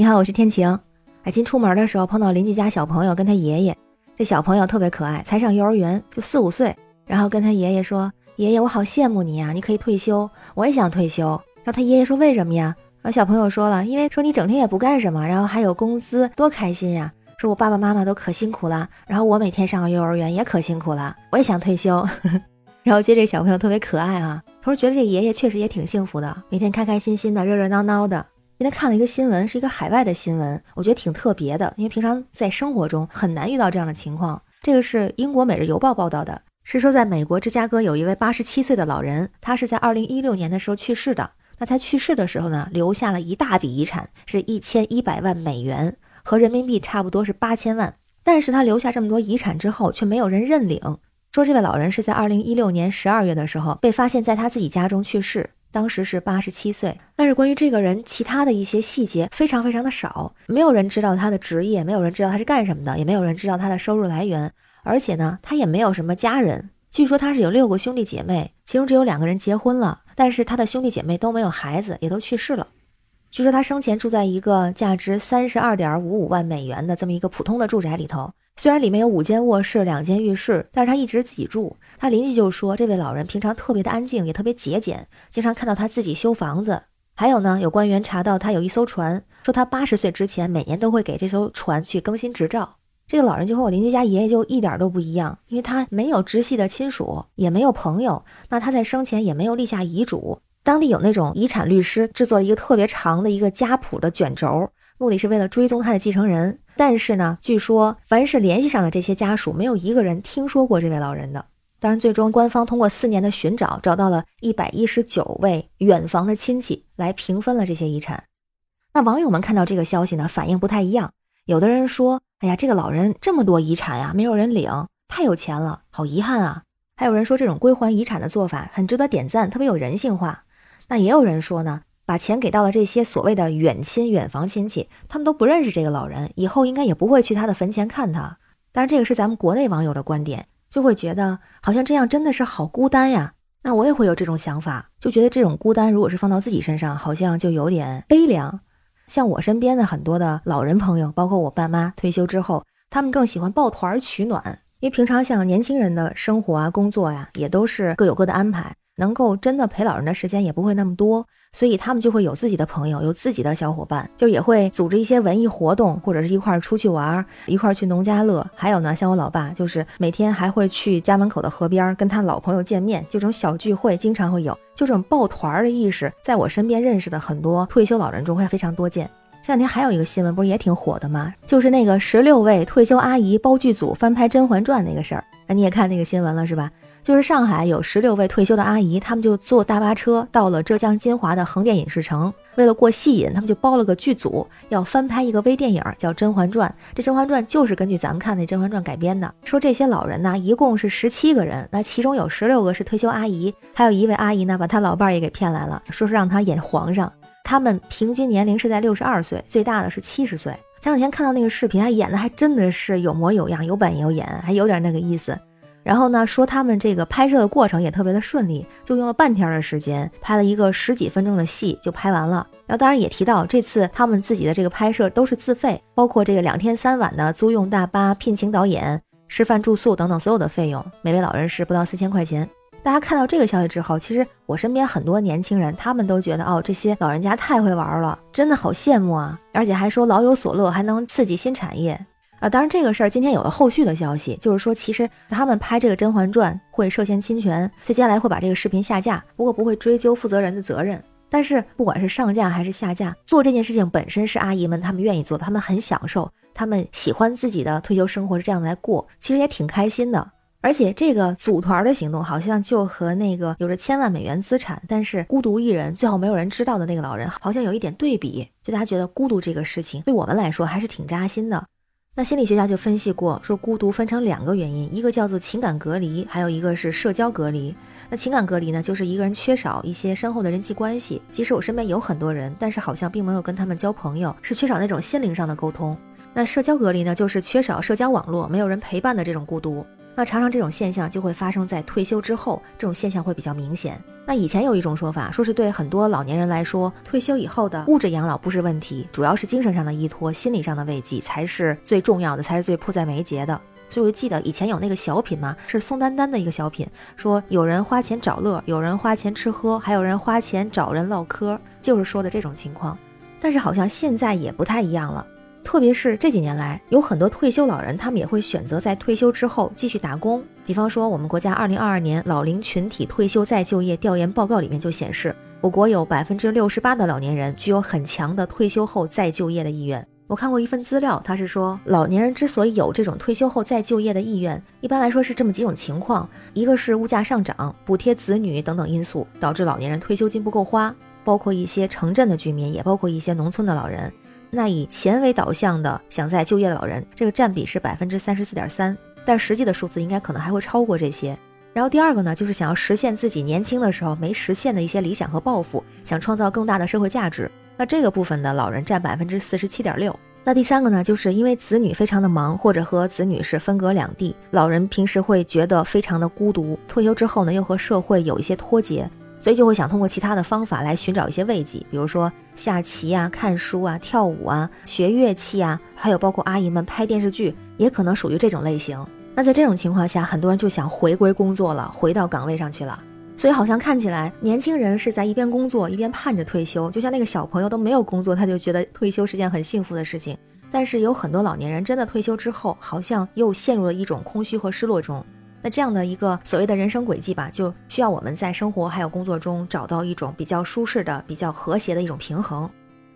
你好，我是天晴。哎，今出门的时候碰到邻居家小朋友跟他爷爷，这小朋友特别可爱，才上幼儿园，就四五岁。然后跟他爷爷说：“爷爷，我好羡慕你呀，你可以退休，我也想退休。”然后他爷爷说：“为什么呀？”然后小朋友说了：“因为说你整天也不干什么，然后还有工资，多开心呀！说我爸爸妈妈都可辛苦了，然后我每天上幼儿园也可辛苦了，我也想退休。”然后接着小朋友特别可爱啊，同时觉得这爷爷确实也挺幸福的，每天开开心心的，热热闹闹的。今天看了一个新闻，是一个海外的新闻，我觉得挺特别的，因为平常在生活中很难遇到这样的情况。这个是英国《每日邮报》报道的，是说在美国芝加哥有一位八十七岁的老人，他是在二零一六年的时候去世的。那他去世的时候呢，留下了一大笔遗产，是一千一百万美元，和人民币差不多是八千万。但是他留下这么多遗产之后，却没有人认领，说这位老人是在二零一六年十二月的时候被发现在他自己家中去世。当时是八十七岁，但是关于这个人其他的一些细节非常非常的少，没有人知道他的职业，没有人知道他是干什么的，也没有人知道他的收入来源，而且呢，他也没有什么家人。据说他是有六个兄弟姐妹，其中只有两个人结婚了，但是他的兄弟姐妹都没有孩子，也都去世了。据说他生前住在一个价值三十二点五五万美元的这么一个普通的住宅里头。虽然里面有五间卧室、两间浴室，但是他一直自己住。他邻居就说，这位老人平常特别的安静，也特别节俭，经常看到他自己修房子。还有呢，有官员查到他有一艘船，说他八十岁之前每年都会给这艘船去更新执照。这个老人就和我邻居家爷爷就一点都不一样，因为他没有直系的亲属，也没有朋友，那他在生前也没有立下遗嘱。当地有那种遗产律师制作了一个特别长的一个家谱的卷轴。目的是为了追踪他的继承人，但是呢，据说凡是联系上的这些家属，没有一个人听说过这位老人的。当然，最终官方通过四年的寻找，找到了一百一十九位远房的亲戚来平分了这些遗产。那网友们看到这个消息呢，反应不太一样。有的人说：“哎呀，这个老人这么多遗产呀，没有人领，太有钱了，好遗憾啊。”还有人说，这种归还遗产的做法很值得点赞，特别有人性化。那也有人说呢。把钱给到了这些所谓的远亲远房亲戚，他们都不认识这个老人，以后应该也不会去他的坟前看他。当然，这个是咱们国内网友的观点，就会觉得好像这样真的是好孤单呀。那我也会有这种想法，就觉得这种孤单如果是放到自己身上，好像就有点悲凉。像我身边的很多的老人朋友，包括我爸妈退休之后，他们更喜欢抱团取暖，因为平常像年轻人的生活啊、工作呀，也都是各有各的安排。能够真的陪老人的时间也不会那么多，所以他们就会有自己的朋友，有自己的小伙伴，就也会组织一些文艺活动，或者是一块儿出去玩儿，一块儿去农家乐。还有呢，像我老爸，就是每天还会去家门口的河边跟他老朋友见面，就这种小聚会经常会有，就这种抱团儿的意识，在我身边认识的很多退休老人中会非常多见。这两天还有一个新闻，不是也挺火的吗？就是那个十六位退休阿姨包剧组翻拍《甄嬛传》那个事儿，那你也看那个新闻了是吧？就是上海有十六位退休的阿姨，他们就坐大巴车到了浙江金华的横店影视城，为了过戏瘾，他们就包了个剧组，要翻拍一个微电影，叫《甄嬛传》。这《甄嬛传》就是根据咱们看那《甄嬛传》改编的。说这些老人呢，一共是十七个人，那其中有十六个是退休阿姨，还有一位阿姨呢，把她老伴儿也给骗来了，说是让她演皇上。他们平均年龄是在六十二岁，最大的是七十岁。前两天看到那个视频，还演的还真的是有模有样，有板有眼，还有点那个意思。然后呢，说他们这个拍摄的过程也特别的顺利，就用了半天的时间拍了一个十几分钟的戏就拍完了。然后当然也提到这次他们自己的这个拍摄都是自费，包括这个两天三晚的租用大巴、聘请导演、吃饭住宿等等所有的费用，每位老人是不到四千块钱。大家看到这个消息之后，其实我身边很多年轻人他们都觉得哦，这些老人家太会玩了，真的好羡慕啊！而且还说老有所乐，还能刺激新产业。啊，当然这个事儿今天有了后续的消息，就是说其实他们拍这个《甄嬛传》会涉嫌侵权，所以接下来会把这个视频下架，不过不会追究负责人的责任。但是不管是上架还是下架，做这件事情本身是阿姨们他们愿意做的，他们很享受，他们喜欢自己的退休生活是这样来过，其实也挺开心的。而且这个组团的行动好像就和那个有着千万美元资产但是孤独一人，最后没有人知道的那个老人好像有一点对比，就大家觉得孤独这个事情对我们来说还是挺扎心的。那心理学家就分析过，说孤独分成两个原因，一个叫做情感隔离，还有一个是社交隔离。那情感隔离呢，就是一个人缺少一些深厚的人际关系，即使我身边有很多人，但是好像并没有跟他们交朋友，是缺少那种心灵上的沟通。那社交隔离呢，就是缺少社交网络，没有人陪伴的这种孤独。那常常这种现象就会发生在退休之后，这种现象会比较明显。那以前有一种说法，说是对很多老年人来说，退休以后的物质养老不是问题，主要是精神上的依托、心理上的慰藉才是最重要的，才是最迫在眉睫的。所以我就记得以前有那个小品嘛，是宋丹丹的一个小品，说有人花钱找乐，有人花钱吃喝，还有人花钱找人唠嗑，就是说的这种情况。但是好像现在也不太一样了，特别是这几年来，有很多退休老人，他们也会选择在退休之后继续打工。比方说，我们国家二零二二年老龄群体退休再就业调研报告里面就显示，我国有百分之六十八的老年人具有很强的退休后再就业的意愿。我看过一份资料，他是说，老年人之所以有这种退休后再就业的意愿，一般来说是这么几种情况：一个是物价上涨、补贴子女等等因素，导致老年人退休金不够花，包括一些城镇的居民，也包括一些农村的老人。那以钱为导向的想再就业的老人，这个占比是百分之三十四点三，但实际的数字应该可能还会超过这些。然后第二个呢，就是想要实现自己年轻的时候没实现的一些理想和抱负，想创造更大的社会价值。那这个部分的老人占百分之四十七点六。那第三个呢，就是因为子女非常的忙，或者和子女是分隔两地，老人平时会觉得非常的孤独。退休之后呢，又和社会有一些脱节，所以就会想通过其他的方法来寻找一些慰藉，比如说下棋啊、看书啊、跳舞啊、学乐器啊，还有包括阿姨们拍电视剧，也可能属于这种类型。那在这种情况下，很多人就想回归工作了，回到岗位上去了。所以好像看起来，年轻人是在一边工作一边盼着退休，就像那个小朋友都没有工作，他就觉得退休是件很幸福的事情。但是有很多老年人真的退休之后，好像又陷入了一种空虚和失落中。那这样的一个所谓的人生轨迹吧，就需要我们在生活还有工作中找到一种比较舒适的、比较和谐的一种平衡。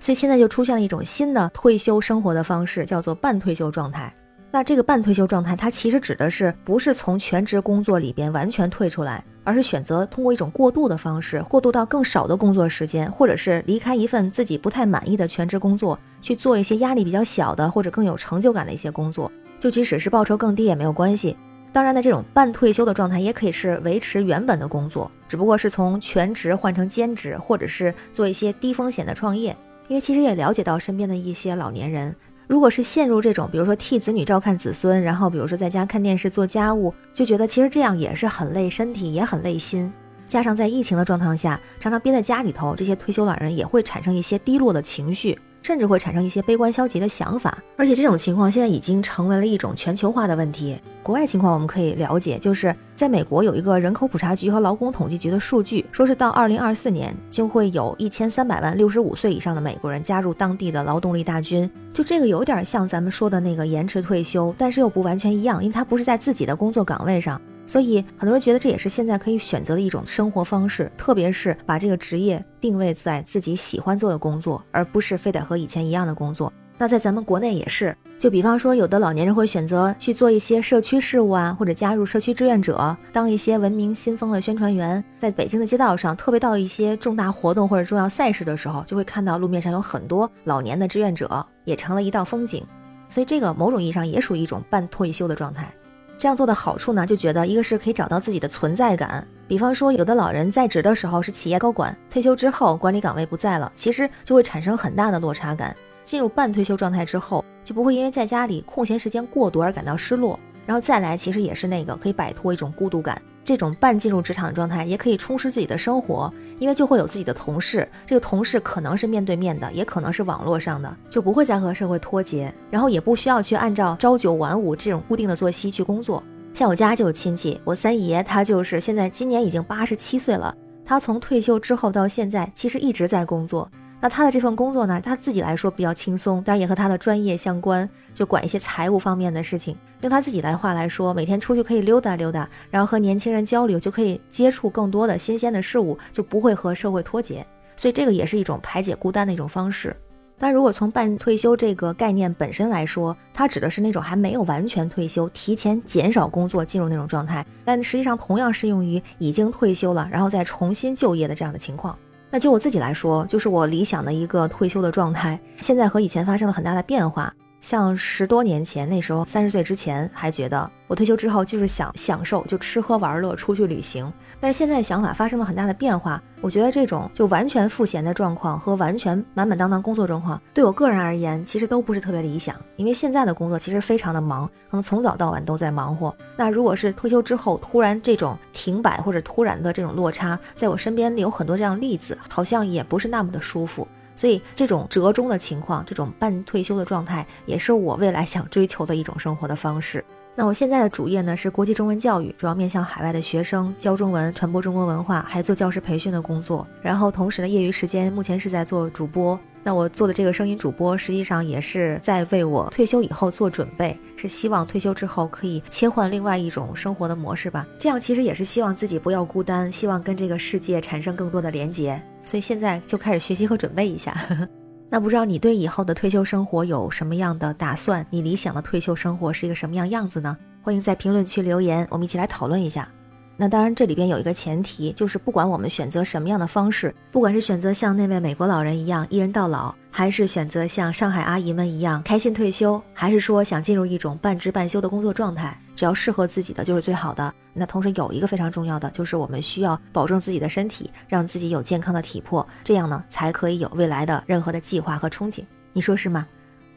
所以现在就出现了一种新的退休生活的方式，叫做半退休状态。那这个半退休状态，它其实指的是不是从全职工作里边完全退出来，而是选择通过一种过渡的方式，过渡到更少的工作时间，或者是离开一份自己不太满意的全职工作，去做一些压力比较小的或者更有成就感的一些工作。就即使是报酬更低也没有关系。当然呢，这种半退休的状态也可以是维持原本的工作，只不过是从全职换成兼职，或者是做一些低风险的创业。因为其实也了解到身边的一些老年人。如果是陷入这种，比如说替子女照看子孙，然后比如说在家看电视做家务，就觉得其实这样也是很累身体，也很累心。加上在疫情的状况下，常常憋在家里头，这些退休老人也会产生一些低落的情绪。甚至会产生一些悲观消极的想法，而且这种情况现在已经成为了一种全球化的问题。国外情况我们可以了解，就是在美国有一个人口普查局和劳工统计局的数据，说是到二零二四年就会有一千三百万六十五岁以上的美国人加入当地的劳动力大军。就这个有点像咱们说的那个延迟退休，但是又不完全一样，因为他不是在自己的工作岗位上。所以很多人觉得这也是现在可以选择的一种生活方式，特别是把这个职业定位在自己喜欢做的工作，而不是非得和以前一样的工作。那在咱们国内也是，就比方说有的老年人会选择去做一些社区事务啊，或者加入社区志愿者，当一些文明新风的宣传员。在北京的街道上，特别到一些重大活动或者重要赛事的时候，就会看到路面上有很多老年的志愿者，也成了一道风景。所以这个某种意义上也属于一种半退休的状态。这样做的好处呢，就觉得一个是可以找到自己的存在感。比方说，有的老人在职的时候是企业高管，退休之后管理岗位不在了，其实就会产生很大的落差感。进入半退休状态之后，就不会因为在家里空闲时间过多而感到失落。然后再来，其实也是那个可以摆脱一种孤独感。这种半进入职场的状态，也可以充实自己的生活，因为就会有自己的同事，这个同事可能是面对面的，也可能是网络上的，就不会再和社会脱节，然后也不需要去按照朝九晚五这种固定的作息去工作。像我家就有亲戚，我三爷他就是现在今年已经八十七岁了，他从退休之后到现在，其实一直在工作。那他的这份工作呢，他自己来说比较轻松，当然也和他的专业相关，就管一些财务方面的事情。用他自己来话来说，每天出去可以溜达溜达，然后和年轻人交流，就可以接触更多的新鲜的事物，就不会和社会脱节。所以这个也是一种排解孤单的一种方式。但如果从半退休这个概念本身来说，它指的是那种还没有完全退休、提前减少工作进入那种状态，但实际上同样适用于已经退休了，然后再重新就业的这样的情况。那就我自己来说，就是我理想的一个退休的状态。现在和以前发生了很大的变化。像十多年前，那时候三十岁之前还觉得我退休之后就是想享受，就吃喝玩乐，出去旅行。但是现在想法发生了很大的变化，我觉得这种就完全赋闲的状况和完全满满当当工作状况，对我个人而言其实都不是特别理想。因为现在的工作其实非常的忙，可能从早到晚都在忙活。那如果是退休之后突然这种停摆或者突然的这种落差，在我身边有很多这样例子，好像也不是那么的舒服。所以这种折中的情况，这种半退休的状态，也是我未来想追求的一种生活的方式。那我现在的主业呢是国际中文教育，主要面向海外的学生教中文、传播中国文化，还做教师培训的工作。然后同时呢，业余时间目前是在做主播。那我做的这个声音主播，实际上也是在为我退休以后做准备，是希望退休之后可以切换另外一种生活的模式吧。这样其实也是希望自己不要孤单，希望跟这个世界产生更多的连接。所以现在就开始学习和准备一下。那不知道你对以后的退休生活有什么样的打算？你理想的退休生活是一个什么样样子呢？欢迎在评论区留言，我们一起来讨论一下。那当然，这里边有一个前提，就是不管我们选择什么样的方式，不管是选择像那位美国老人一样一人到老，还是选择像上海阿姨们一样开心退休，还是说想进入一种半职半休的工作状态，只要适合自己的就是最好的。那同时有一个非常重要的，就是我们需要保证自己的身体，让自己有健康的体魄，这样呢才可以有未来的任何的计划和憧憬。你说是吗？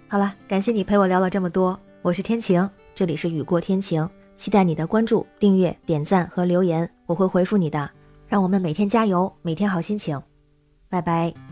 好了，感谢你陪我聊了这么多，我是天晴，这里是雨过天晴。期待你的关注、订阅、点赞和留言，我会回复你的。让我们每天加油，每天好心情。拜拜。